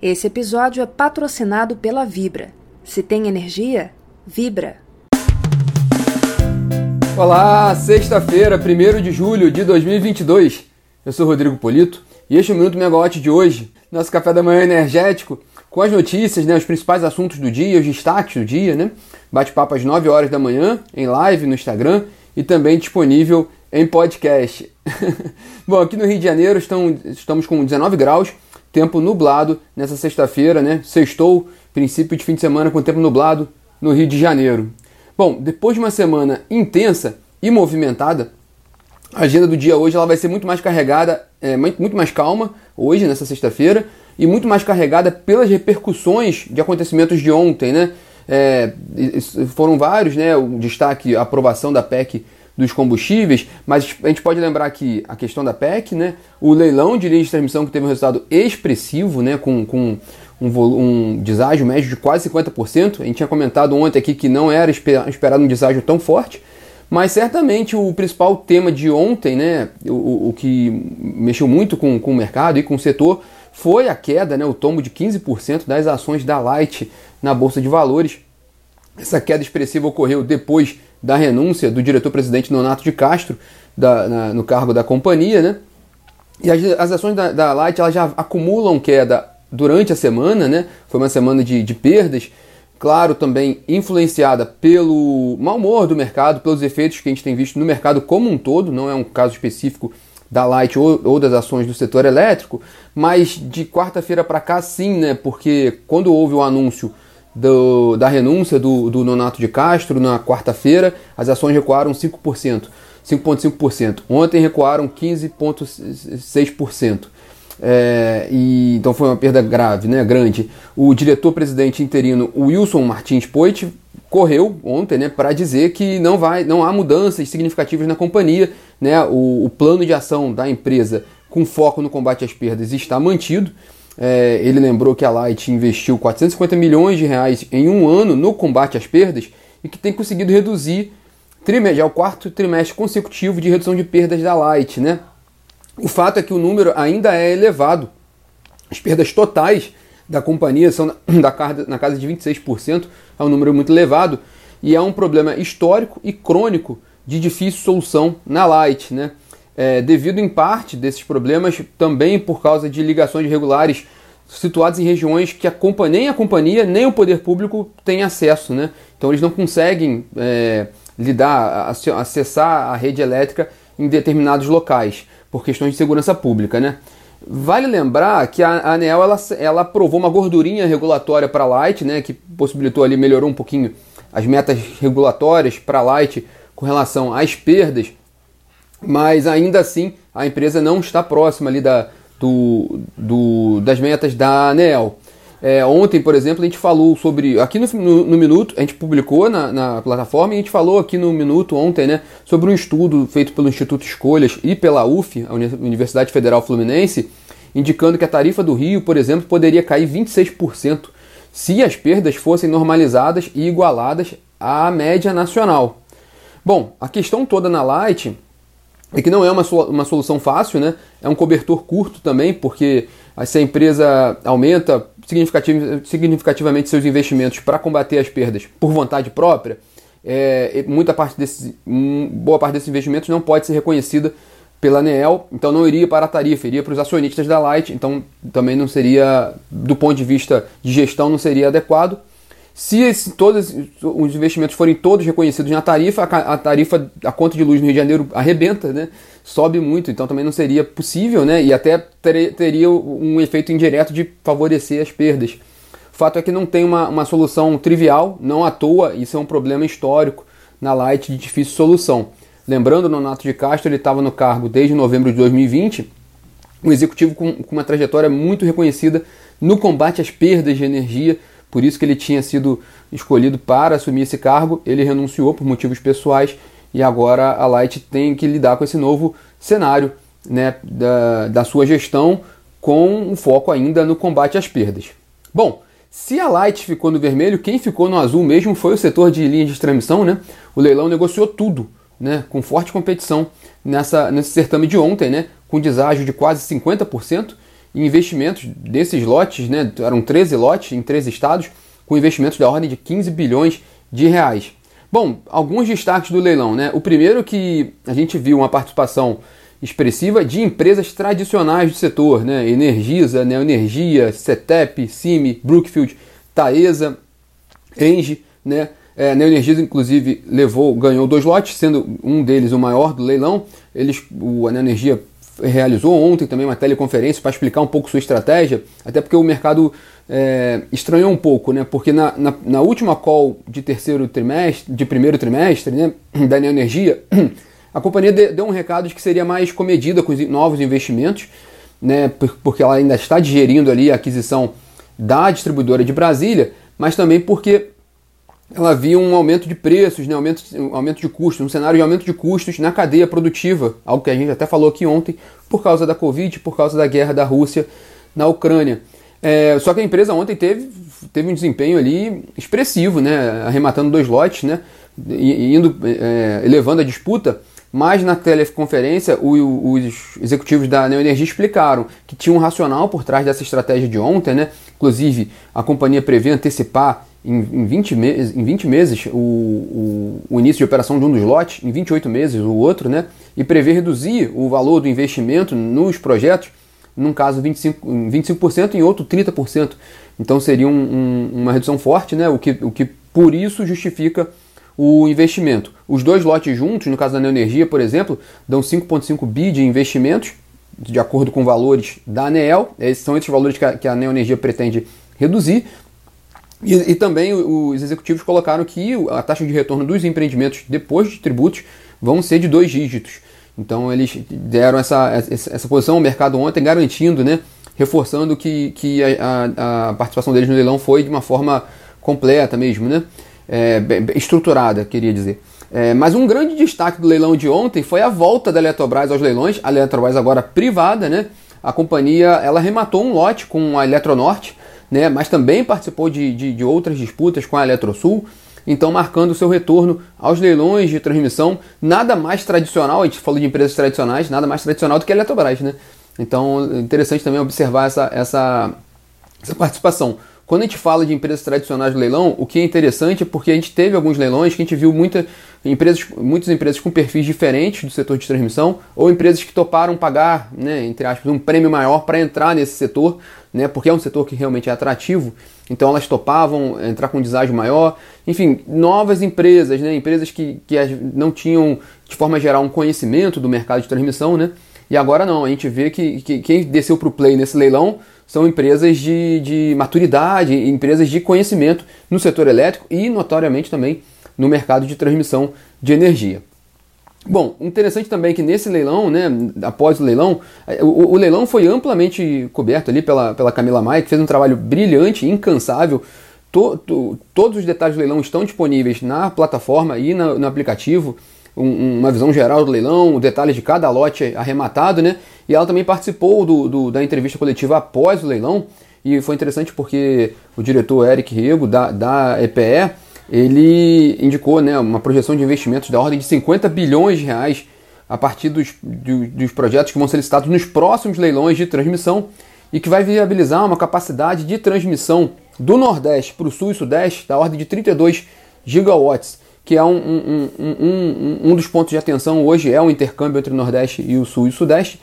Esse episódio é patrocinado pela Vibra. Se tem energia, vibra. Olá, sexta-feira, 1 de julho de 2022. Eu sou Rodrigo Polito e este é o Minuto Megawatt de hoje, nosso café da manhã energético, com as notícias, né, os principais assuntos do dia, os destaques do dia, né? Bate-papo às 9 horas da manhã, em live no Instagram e também disponível em podcast. Bom, aqui no Rio de Janeiro estão, estamos com 19 graus, tempo nublado nessa sexta-feira, né? Sextou, princípio de fim de semana com tempo nublado no Rio de Janeiro. Bom, depois de uma semana intensa e movimentada, a agenda do dia hoje ela vai ser muito mais carregada, é, muito mais calma hoje, nessa sexta-feira, e muito mais carregada pelas repercussões de acontecimentos de ontem, né? É, foram vários, né? O destaque, a aprovação da PEC dos combustíveis, mas a gente pode lembrar que a questão da PEC, né? O leilão de linha de transmissão que teve um resultado expressivo, né? Com, com um, um deságio médio de quase 50%. A gente tinha comentado ontem aqui que não era esperado um deságio tão forte. Mas certamente o principal tema de ontem, né, o, o que mexeu muito com, com o mercado e com o setor, foi a queda, né, o tombo de 15% das ações da Light na Bolsa de Valores. Essa queda expressiva ocorreu depois da renúncia do diretor-presidente Nonato de Castro da, na, no cargo da companhia, né? E as, as ações da, da, Light elas já acumulam queda durante a semana, né? Foi uma semana de, de perdas, claro, também influenciada pelo mau humor do mercado, pelos efeitos que a gente tem visto no mercado como um todo, não é um caso específico da Light ou, ou das ações do setor elétrico, mas de quarta-feira para cá sim, né? Porque quando houve o anúncio do, da renúncia do, do Nonato de Castro na quarta-feira, as ações recuaram 5%, 5,5%. Ontem recuaram 15,6%. É, então foi uma perda grave, né, grande. O diretor-presidente interino Wilson Martins Poit correu ontem né, para dizer que não, vai, não há mudanças significativas na companhia. Né, o, o plano de ação da empresa com foco no combate às perdas está mantido. É, ele lembrou que a Light investiu 450 milhões de reais em um ano no combate às perdas e que tem conseguido reduzir trimestre, já é o quarto trimestre consecutivo de redução de perdas da Light. Né? O fato é que o número ainda é elevado. As perdas totais da companhia são na, na casa de 26%, é um número muito elevado e é um problema histórico e crônico de difícil solução na Light. Né? é, devido em parte desses problemas também por causa de ligações irregulares situadas em regiões que a companhia, nem a companhia nem o poder público têm acesso, né? Então eles não conseguem é, lidar, acessar a rede elétrica em determinados locais por questões de segurança pública, né? Vale lembrar que a ANEL ela, ela aprovou uma gordurinha regulatória para a Light, né, que possibilitou ali melhorou um pouquinho as metas regulatórias para a Light com relação às perdas mas ainda assim a empresa não está próxima ali da, do, do, das metas da ANEL. É, ontem, por exemplo, a gente falou sobre. Aqui no, no, no Minuto, a gente publicou na, na, plataforma e a gente falou aqui no Minuto ontem, né? Sobre um estudo feito pelo Instituto Escolhas e pela UF, a Universidade Federal Fluminense, indicando que a tarifa do Rio, por exemplo, poderia cair 26% se as perdas fossem normalizadas e igualadas à média nacional. Bom, a questão toda na Light e que não é uma, uma solução fácil, né? É um cobertor curto também, porque se a empresa aumenta significativ significativamente seus investimentos para combater as perdas por vontade própria, é, muita parte desses, boa parte desses investimentos não pode ser reconhecida pela ANEEL, então não iria para a tarifa, iria para os acionistas da Light, então também não seria, do ponto de vista de gestão, não seria adequado. Se esse, todos os investimentos forem todos reconhecidos na tarifa, a, a, tarifa, a conta de luz no Rio de Janeiro arrebenta, né? sobe muito, então também não seria possível, né? e até ter, teria um efeito indireto de favorecer as perdas. O fato é que não tem uma, uma solução trivial, não à toa, isso é um problema histórico na Light de difícil solução. Lembrando, o Nonato de Castro ele estava no cargo desde novembro de 2020, um executivo com, com uma trajetória muito reconhecida no combate às perdas de energia, por isso que ele tinha sido escolhido para assumir esse cargo, ele renunciou por motivos pessoais e agora a Light tem que lidar com esse novo cenário né, da, da sua gestão com um foco ainda no combate às perdas. Bom, se a Light ficou no vermelho, quem ficou no azul mesmo foi o setor de linha de transmissão, né? O leilão negociou tudo, né? Com forte competição nessa, nesse certame de ontem, né? Com deságio de quase 50%. Em investimentos desses lotes, né, eram 13 lotes em 13 estados, com investimentos da ordem de 15 bilhões de reais. Bom, alguns destaques do leilão, né? O primeiro que a gente viu uma participação expressiva de empresas tradicionais do setor, né? Energisa, Neoenergia, CETEP, CIMI, Brookfield, Taesa, Engie, né? É, Neoenergia, inclusive, levou, ganhou dois lotes, sendo um deles o maior do leilão. Eles, o, a Neoenergia realizou ontem também uma teleconferência para explicar um pouco sua estratégia, até porque o mercado é, estranhou um pouco, né? Porque na, na, na, última call de terceiro trimestre, de primeiro trimestre, né, da Neoenergia, a companhia deu um recado de que seria mais comedida com os novos investimentos, né? Porque ela ainda está digerindo ali a aquisição da distribuidora de Brasília, mas também porque ela via um aumento de preços, né, aumento, um aumento de custos, um cenário de aumento de custos na cadeia produtiva, algo que a gente até falou aqui ontem, por causa da Covid, por causa da guerra da Rússia na Ucrânia. É, só que a empresa ontem teve, teve um desempenho ali expressivo, né, arrematando dois lotes, né, indo, é, elevando a disputa, mas na teleconferência o, os executivos da Neoenergia explicaram que tinha um racional por trás dessa estratégia de ontem, né, inclusive a companhia prevê antecipar em, em, 20, meses, em 20 meses o, o, o, início de operação de um dos lotes, em 28 meses o outro, né? E prever reduzir o valor do investimento nos projetos, num caso 25%, 25% em outro 30%. Então seria um, um, uma redução forte, né? O que, o que por isso justifica o investimento. Os dois lotes juntos, no caso da Neoenergia, por exemplo, dão 5,5 bi de investimentos, de acordo com valores da ANEEL. Esses são esses valores que a, que a Neoenergia pretende reduzir. E, e, também os executivos colocaram que a taxa de retorno dos empreendimentos depois de tributos vão ser de dois dígitos. Então eles deram essa, essa posição ao mercado ontem, garantindo, né, reforçando que, que a, a, participação deles no leilão foi de uma forma completa mesmo, né, é, estruturada, queria dizer. É, mas um grande destaque do leilão de ontem foi a volta da Eletrobras aos leilões, a Eletrobras agora privada, né, a companhia ela rematou um lote com a Eletronorte, né, mas também participou de, de, de outras disputas com a Eletrosul, então marcando seu retorno aos leilões de transmissão, nada mais tradicional, a gente falou de empresas tradicionais, nada mais tradicional do que a Eletrobras, né? Então, interessante também observar essa, essa, essa participação. Quando a gente fala de empresas tradicionais do leilão, o que é interessante é porque a gente teve alguns leilões que a gente viu muita, empresas, muitas empresas com perfis diferentes do setor de transmissão, ou empresas que toparam pagar, né, entre aspas, um prêmio maior para entrar nesse setor, né, porque é um setor que realmente é atrativo, então elas topavam entrar com um deságio maior. Enfim, novas empresas, né, empresas que, que não tinham, de forma geral, um conhecimento do mercado de transmissão, né, e agora não, a gente vê que, que quem desceu para o play nesse leilão são empresas de, de maturidade, empresas de conhecimento no setor elétrico e, notoriamente, também no mercado de transmissão de energia. Bom, interessante também que nesse leilão, né, após o leilão, é, o, o, leilão foi amplamente coberto ali pela, pela Camila Maia, que fez um trabalho brilhante, incansável. To, to, todos os detalhes do leilão estão disponíveis na plataforma e na, no aplicativo um, uma visão geral do leilão, detalhes de cada lote arrematado, né? E ela também participou do, do, da entrevista coletiva após o leilão, e foi interessante porque o diretor Eric Rego, da, da EPE, ele indicou né, uma projeção de investimentos da ordem de 50 bilhões de reais a partir dos, dos projetos que vão ser licitados nos próximos leilões de transmissão e que vai viabilizar uma capacidade de transmissão do Nordeste para o Sul e Sudeste da ordem de 32 gigawatts que é um, um, um, um, dos pontos de atenção hoje é o intercâmbio entre o Nordeste e o Sul e o Sudeste.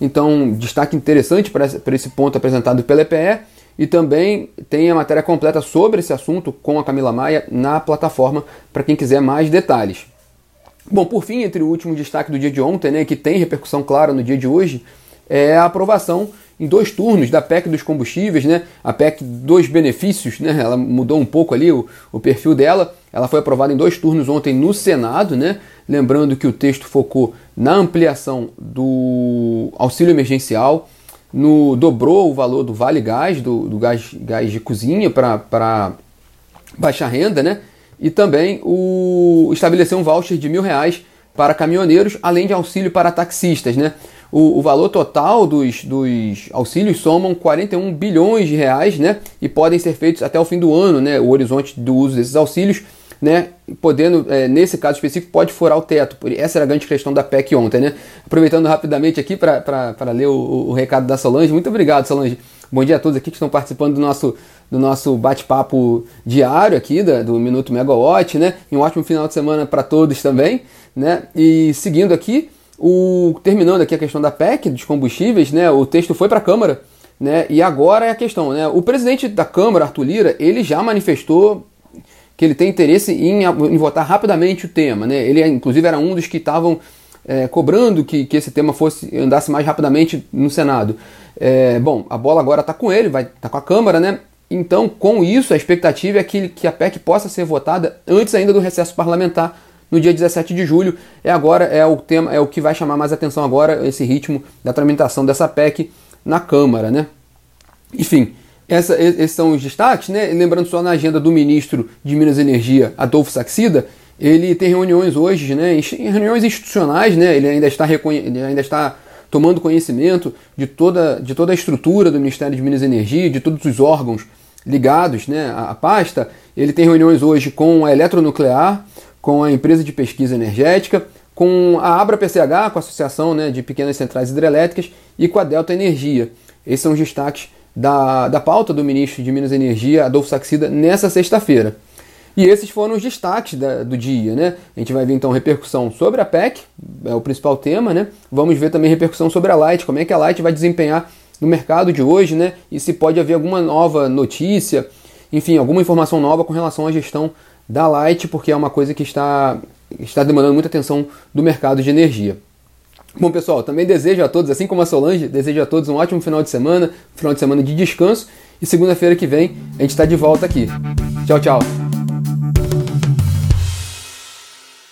Então, destaque interessante para esse ponto apresentado pela EPE. E também tem a matéria completa sobre esse assunto com a Camila Maia na plataforma para quem quiser mais detalhes. Bom, por fim, entre o último destaque do dia de ontem, né, que tem repercussão clara no dia de hoje, é a aprovação em dois turnos da PEC dos combustíveis, né? A PEC dos benefícios, né? Ela mudou um pouco ali o, o perfil dela. Ela foi aprovada em dois turnos ontem no Senado, né? Lembrando que o texto focou na ampliação do auxílio emergencial, no dobrou o valor do vale gás, do, do gás, gás de cozinha para baixa renda, né? E também o estabeleceu um voucher de mil reais para caminhoneiros, além de auxílio para taxistas, né? O, o, valor total dos, dos auxílios somam 41 bilhões de reais, né? E podem ser feitos até o fim do ano, né? O horizonte do uso desses auxílios né? Podendo, é, nesse caso específico, pode furar o teto. Essa era a grande questão da PEC ontem, né? Aproveitando rapidamente aqui para ler o, o, recado da Solange. Muito obrigado, Solange. Bom dia a todos aqui que estão participando do nosso, do nosso bate-papo diário aqui, da, do Minuto Megawatt, né? E um ótimo final de semana para todos também, né? E seguindo aqui, o, terminando aqui a questão da PEC, dos combustíveis, né? O texto foi para a Câmara, né? E agora é a questão, né? O presidente da Câmara, Arthur Lira, ele já manifestou que ele tem interesse em, em votar rapidamente o tema. Né? Ele, inclusive, era um dos que estavam é, cobrando que, que esse tema fosse andasse mais rapidamente no Senado. É, bom, a bola agora está com ele, vai tá com a Câmara, né? Então, com isso, a expectativa é que, que a PEC possa ser votada antes ainda do recesso parlamentar, no dia 17 de julho. É agora é o tema, é o que vai chamar mais atenção agora, esse ritmo da tramitação dessa PEC na Câmara, né? Enfim, essa, esses são os destaques, né? Lembrando só na agenda do ministro de Minas e Energia, Adolfo Saxida, ele tem reuniões hoje, né? Reuniões institucionais, né? Ele ainda está, ele ainda está tomando conhecimento de toda, de toda a estrutura do Ministério de Minas e Energia, de todos os órgãos ligados né, à pasta. Ele tem reuniões hoje com a Eletronuclear, com a empresa de pesquisa energética, com a Abra PCH, com a Associação né, de Pequenas Centrais Hidrelétricas, e com a Delta Energia. Esses são os destaques da, da pauta do ministro de Minas e Energia, Adolfo Saxida, nessa sexta-feira. E esses foram os destaques da, do dia, né? A gente vai ver então repercussão sobre a PEC, é o principal tema, né? Vamos ver também repercussão sobre a Light, como é que a Light vai desempenhar no mercado de hoje, né? E se pode haver alguma nova notícia, enfim, alguma informação nova com relação à gestão da Light, porque é uma coisa que está, está demandando muita atenção do mercado de energia. Bom, pessoal, também desejo a todos, assim como a Solange, desejo a todos um ótimo final de semana, final de semana de descanso. E segunda-feira que vem a gente está de volta aqui. Tchau, tchau.